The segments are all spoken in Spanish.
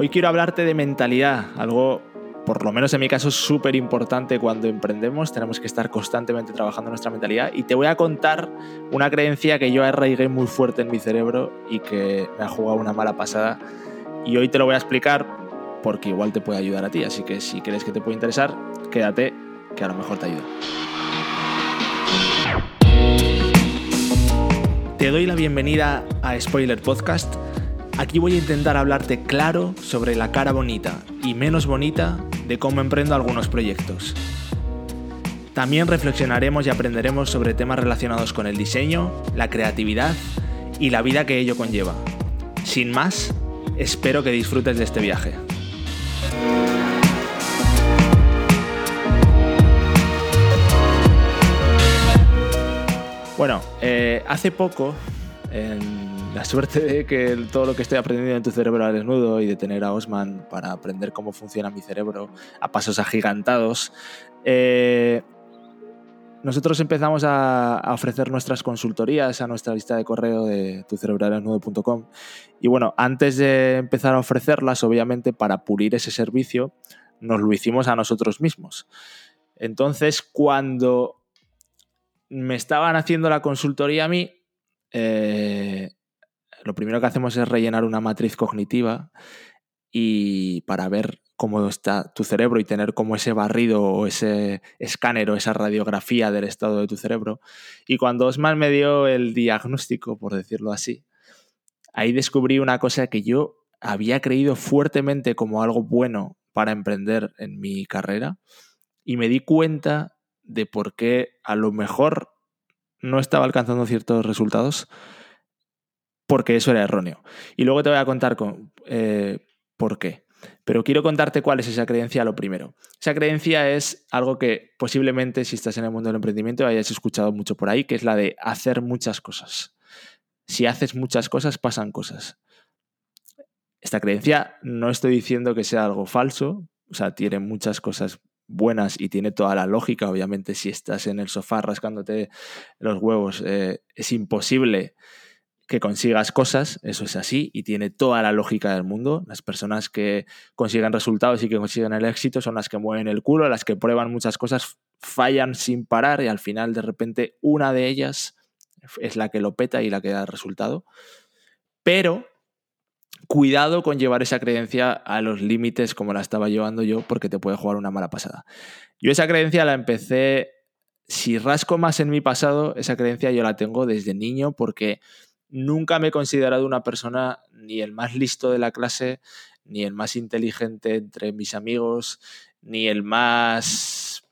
Hoy quiero hablarte de mentalidad, algo por lo menos en mi caso, es súper importante cuando emprendemos. Tenemos que estar constantemente trabajando nuestra mentalidad. Y te voy a contar una creencia que yo arraigué muy fuerte en mi cerebro y que me ha jugado una mala pasada. Y hoy te lo voy a explicar porque igual te puede ayudar a ti. Así que si crees que te puede interesar, quédate, que a lo mejor te ayuda. Te doy la bienvenida a Spoiler Podcast. Aquí voy a intentar hablarte claro sobre la cara bonita y menos bonita de cómo emprendo algunos proyectos. También reflexionaremos y aprenderemos sobre temas relacionados con el diseño, la creatividad y la vida que ello conlleva. Sin más, espero que disfrutes de este viaje. Bueno, eh, hace poco, la suerte de que todo lo que estoy aprendiendo en tu cerebro al desnudo y de tener a Osman para aprender cómo funciona mi cerebro a pasos agigantados, eh, nosotros empezamos a, ofrecer nuestras consultorías a nuestra lista de correo de tucerebralesnudo.com y bueno, antes de empezar a ofrecerlas, obviamente para pulir ese servicio, nos lo hicimos a nosotros mismos. Entonces, cuando me estaban haciendo la consultoría a mí, eh, lo primero que hacemos es rellenar una matriz cognitiva y para ver cómo está tu cerebro y tener como ese barrido o ese escáner o esa radiografía del estado de tu cerebro. Y cuando Osman me dio el diagnóstico, por decirlo así, ahí descubrí una cosa que yo había creído fuertemente como algo bueno para emprender en mi carrera y me di cuenta de por qué a lo mejor no estaba alcanzando ciertos resultados porque eso era erróneo. Y luego te voy a contar con, eh, por qué. Pero quiero contarte cuál es esa creencia lo primero. Esa creencia es algo que posiblemente si estás en el mundo del emprendimiento hayas escuchado mucho por ahí, que es la de hacer muchas cosas. Si haces muchas cosas, pasan cosas. Esta creencia no estoy diciendo que sea algo falso, o sea, tiene muchas cosas buenas y tiene toda la lógica. Obviamente, si estás en el sofá rascándote los huevos, eh, es imposible que consigas cosas, eso es así y tiene toda la lógica del mundo. Las personas que consiguen resultados y que consiguen el éxito son las que mueven el culo, las que prueban muchas cosas, fallan sin parar y al final de repente una de ellas es la que lo peta y la que da el resultado. Pero cuidado con llevar esa creencia a los límites como la estaba llevando yo porque te puede jugar una mala pasada. Yo esa creencia la empecé, si rasco más en mi pasado, esa creencia yo la tengo desde niño porque nunca me he considerado una persona ni el más listo de la clase, ni el más inteligente entre mis amigos, ni el más...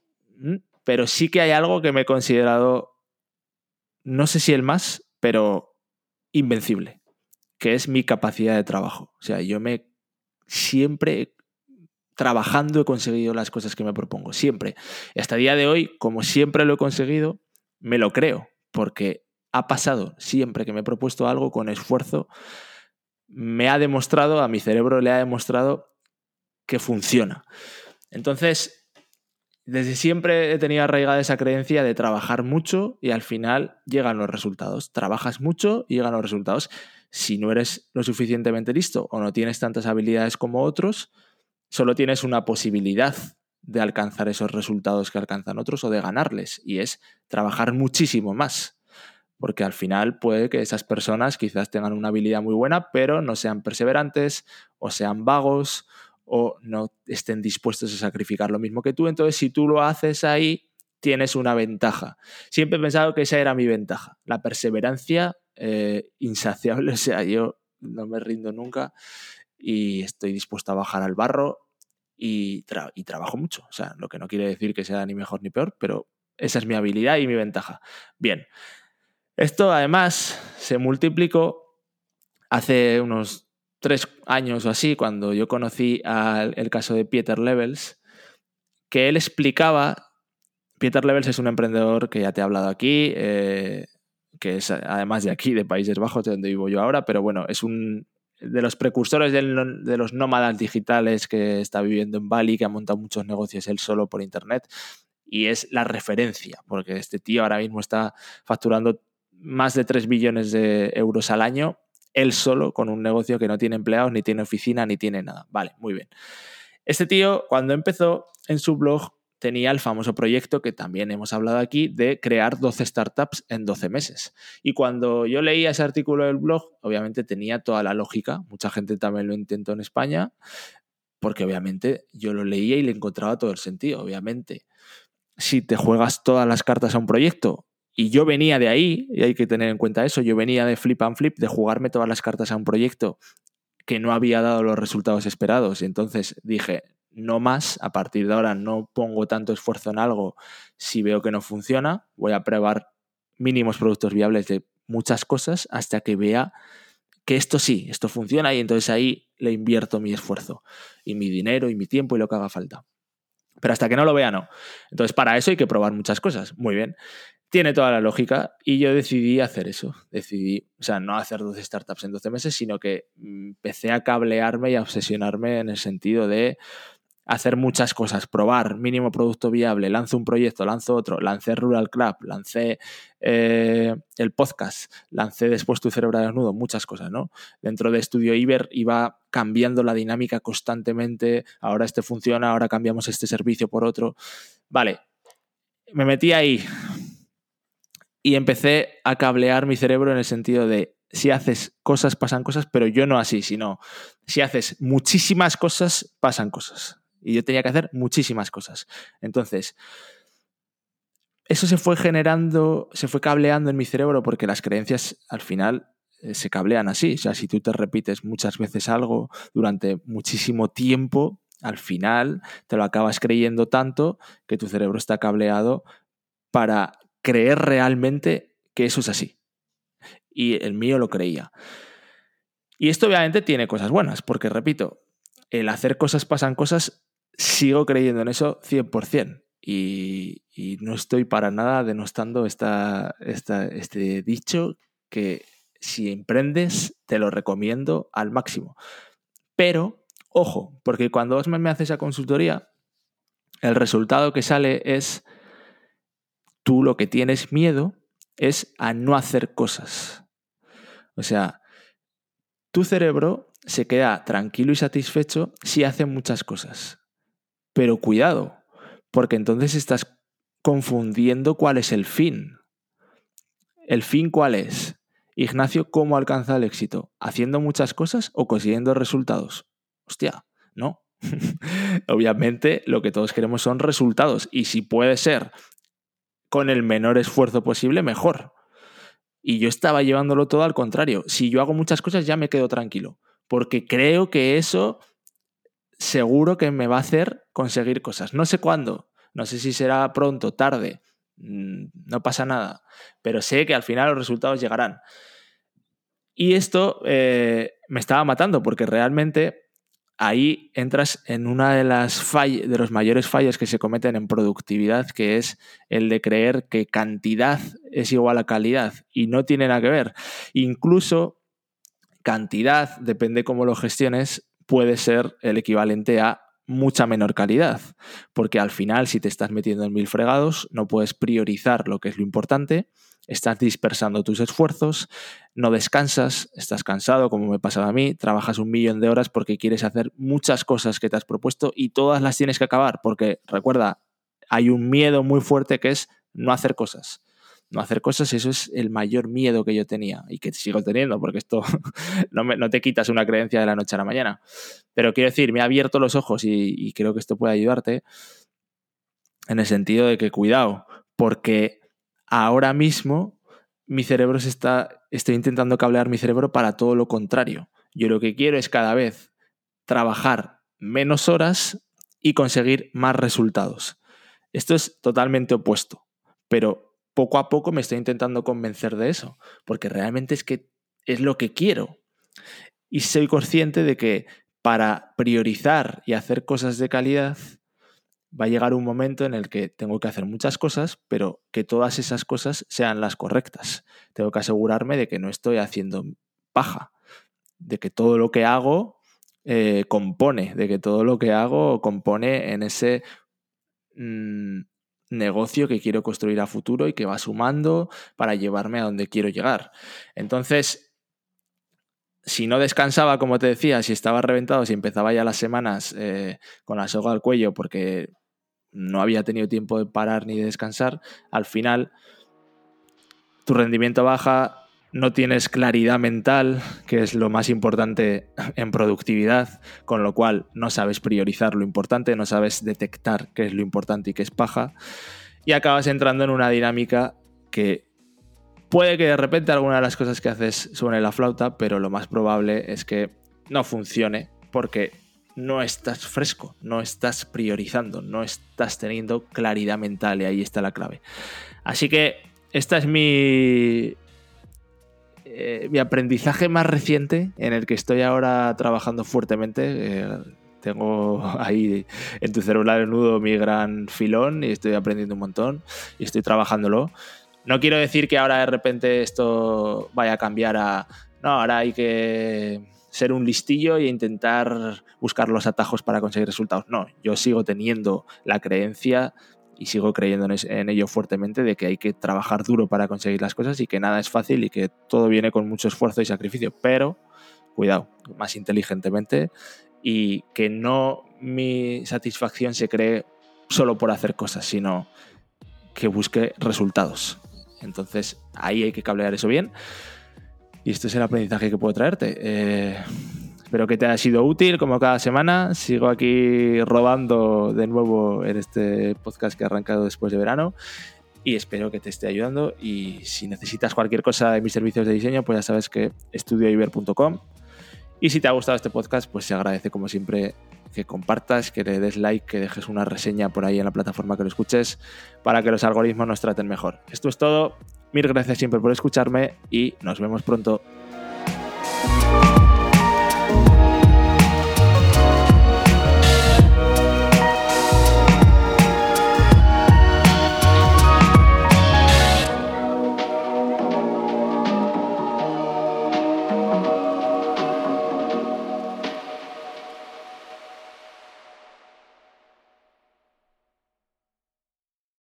Pero sí que hay algo que me he considerado, no sé si el más, pero invencible, que es mi capacidad de trabajo. O sea, yo me siempre trabajando he conseguido las cosas que me propongo, siempre. Hasta el día de hoy, como siempre lo he conseguido, me lo creo, porque ha pasado siempre que me he propuesto algo con esfuerzo, me ha demostrado, a mi cerebro le ha demostrado que funciona. Entonces, desde siempre he tenido arraigada esa creencia de trabajar mucho y al final llegan los resultados. Trabajas mucho y llegan los resultados. Si no eres lo suficientemente listo o no tienes tantas habilidades como otros, solo tienes una posibilidad de alcanzar esos resultados que alcanzan otros o de ganarles, y es trabajar muchísimo más porque al final puede que esas personas quizás tengan una habilidad muy buena, pero no sean perseverantes o sean vagos o no estén dispuestos a sacrificar lo mismo que tú. Entonces, si tú lo haces ahí, tienes una ventaja. Siempre he pensado que esa era mi ventaja, la perseverancia eh, insaciable. O sea, yo no me rindo nunca y estoy dispuesto a bajar al barro y, y trabajo mucho. O sea, lo que no quiere decir que sea ni mejor ni peor, pero esa es mi habilidad y mi ventaja. Bien, esto además se multiplicó hace unos tres años o así, cuando yo conocí el caso de Peter Levels, que él explicaba, Peter Levels es un emprendedor que ya te he hablado aquí, eh, que es además de aquí, de Países Bajos, de donde vivo yo ahora, pero bueno, es un de los precursores de los nómadas digitales que está viviendo en Bali, que ha montado muchos negocios él solo por Internet, y es la referencia, porque este tío ahora mismo está facturando más de 3 billones de euros al año él solo con un negocio que no tiene empleados, ni tiene oficina, ni tiene nada. Vale, muy bien. Este tío, cuando empezó en su blog, tenía el famoso proyecto que también hemos hablado aquí de crear 12 startups en 12 meses. Y cuando yo leía ese artículo del blog, obviamente tenía toda la lógica. Mucha gente también lo intentó en España, porque obviamente yo lo leía y le encontraba todo el sentido. Obviamente, si te juegas todas las cartas a un proyecto, y yo venía de ahí, y hay que tener en cuenta eso, yo venía de Flip and Flip, de jugarme todas las cartas a un proyecto que no había dado los resultados esperados. Y entonces dije, no más, a partir de ahora no pongo tanto esfuerzo en algo si veo que no funciona, voy a probar mínimos productos viables de muchas cosas hasta que vea que esto sí, esto funciona y entonces ahí le invierto mi esfuerzo y mi dinero y mi tiempo y lo que haga falta. Pero hasta que no lo vea, no. Entonces, para eso hay que probar muchas cosas. Muy bien. Tiene toda la lógica y yo decidí hacer eso. Decidí, o sea, no hacer 12 startups en 12 meses, sino que empecé a cablearme y a obsesionarme en el sentido de hacer muchas cosas, probar mínimo producto viable, lanzo un proyecto, lanzo otro, lancé Rural Club, lancé eh, el podcast, lancé después Tu Cerebro Desnudo, muchas cosas, ¿no? Dentro de Estudio Iber iba cambiando la dinámica constantemente, ahora este funciona, ahora cambiamos este servicio por otro. Vale, me metí ahí y empecé a cablear mi cerebro en el sentido de si haces cosas, pasan cosas, pero yo no así, sino si haces muchísimas cosas, pasan cosas. Y yo tenía que hacer muchísimas cosas. Entonces, eso se fue generando, se fue cableando en mi cerebro porque las creencias al final eh, se cablean así. O sea, si tú te repites muchas veces algo durante muchísimo tiempo, al final te lo acabas creyendo tanto que tu cerebro está cableado para creer realmente que eso es así. Y el mío lo creía. Y esto obviamente tiene cosas buenas, porque repito, el hacer cosas pasan cosas sigo creyendo en eso 100%. Y, y no estoy para nada denostando esta, este dicho que si emprendes te lo recomiendo al máximo. Pero, ojo, porque cuando Osman me hace esa consultoría, el resultado que sale es tú lo que tienes miedo es a no hacer cosas. O sea, tu cerebro se queda tranquilo y satisfecho si hace muchas cosas. Pero cuidado, porque entonces estás confundiendo cuál es el fin. ¿El fin cuál es? Ignacio, ¿cómo alcanza el éxito? ¿Haciendo muchas cosas o consiguiendo resultados? Hostia, no. Obviamente lo que todos queremos son resultados y si puede ser con el menor esfuerzo posible, mejor. Y yo estaba llevándolo todo al contrario. Si yo hago muchas cosas ya me quedo tranquilo, porque creo que eso seguro que me va a hacer conseguir cosas. No sé cuándo, no sé si será pronto, tarde, mm, no pasa nada, pero sé que al final los resultados llegarán. Y esto eh, me estaba matando porque realmente ahí entras en una de las de los mayores fallos que se cometen en productividad, que es el de creer que cantidad es igual a calidad y no tiene nada que ver. Incluso cantidad, depende cómo lo gestiones, puede ser el equivalente a mucha menor calidad, porque al final si te estás metiendo en mil fregados no puedes priorizar lo que es lo importante, estás dispersando tus esfuerzos, no descansas, estás cansado como me pasaba a mí, trabajas un millón de horas porque quieres hacer muchas cosas que te has propuesto y todas las tienes que acabar, porque recuerda, hay un miedo muy fuerte que es no hacer cosas no hacer cosas, eso es el mayor miedo que yo tenía y que sigo teniendo, porque esto no, no, te quitas una creencia de la noche a la mañana. Pero quiero decir, me ha abierto los ojos y, creo que esto puede ayudarte en el sentido de que cuidado, porque ahora mismo mi cerebro se está, estoy intentando cablear mi cerebro para todo lo contrario. Yo lo que quiero es cada vez trabajar menos horas y conseguir más resultados. Esto es totalmente opuesto, pero poco a poco me estoy intentando convencer de eso, porque realmente es que es lo que quiero. Y soy consciente de que para priorizar y hacer cosas de calidad, va a llegar un momento en el que tengo que hacer muchas cosas, pero que todas esas cosas sean las correctas. Tengo que asegurarme de que no estoy haciendo paja, de que todo lo que hago eh, compone, de que todo lo que hago compone en ese mm, negocio que quiero construir a futuro y que va sumando para llevarme a donde quiero llegar. Entonces, si no descansaba, como te decía, si estaba reventado, si empezaba ya las semanas eh, con la soga al cuello porque no había tenido tiempo de parar ni de descansar, al final tu rendimiento baja, no tienes claridad mental, que es lo más importante en productividad, con lo cual no sabes priorizar lo importante, no sabes detectar qué es lo importante y qué es paja, y acabas entrando en una dinámica que puede que de repente alguna de las cosas que haces suene la flauta, pero lo más probable es que no funcione porque no estás fresco, no estás priorizando, no estás teniendo claridad mental y ahí está la clave. Así que esta es mi, eh, mi aprendizaje más reciente en el que estoy ahora trabajando fuertemente. Eh, tengo ahí en tu celular el nudo mi gran filón y estoy aprendiendo un montón y estoy trabajándolo. No quiero decir que ahora de repente esto vaya a cambiar a... No, ahora hay que ser un listillo e intentar buscar los atajos para conseguir resultados. No, yo sigo teniendo la creencia y sigo creyendo en ello fuertemente de que hay que trabajar duro para conseguir las cosas y que nada es fácil y que todo viene con mucho esfuerzo y sacrificio, pero cuidado, más inteligentemente y que no mi satisfacción se cree solo por hacer cosas, sino que busque resultados. Entonces ahí hay que cablear eso bien y este es el aprendizaje que puedo traerte. Eh, Espero que te haya sido útil como cada semana. Sigo aquí robando de nuevo en este podcast que ha arrancado después de verano y espero que te esté ayudando. Y si necesitas cualquier cosa de mis servicios de diseño, pues ya sabes que estudioiber.com. Y si te ha gustado este podcast, pues se agradece como siempre que compartas, que le des like, que dejes una reseña por ahí en la plataforma que lo escuches para que los algoritmos nos traten mejor. Esto es todo. Mil gracias siempre por escucharme y nos vemos pronto.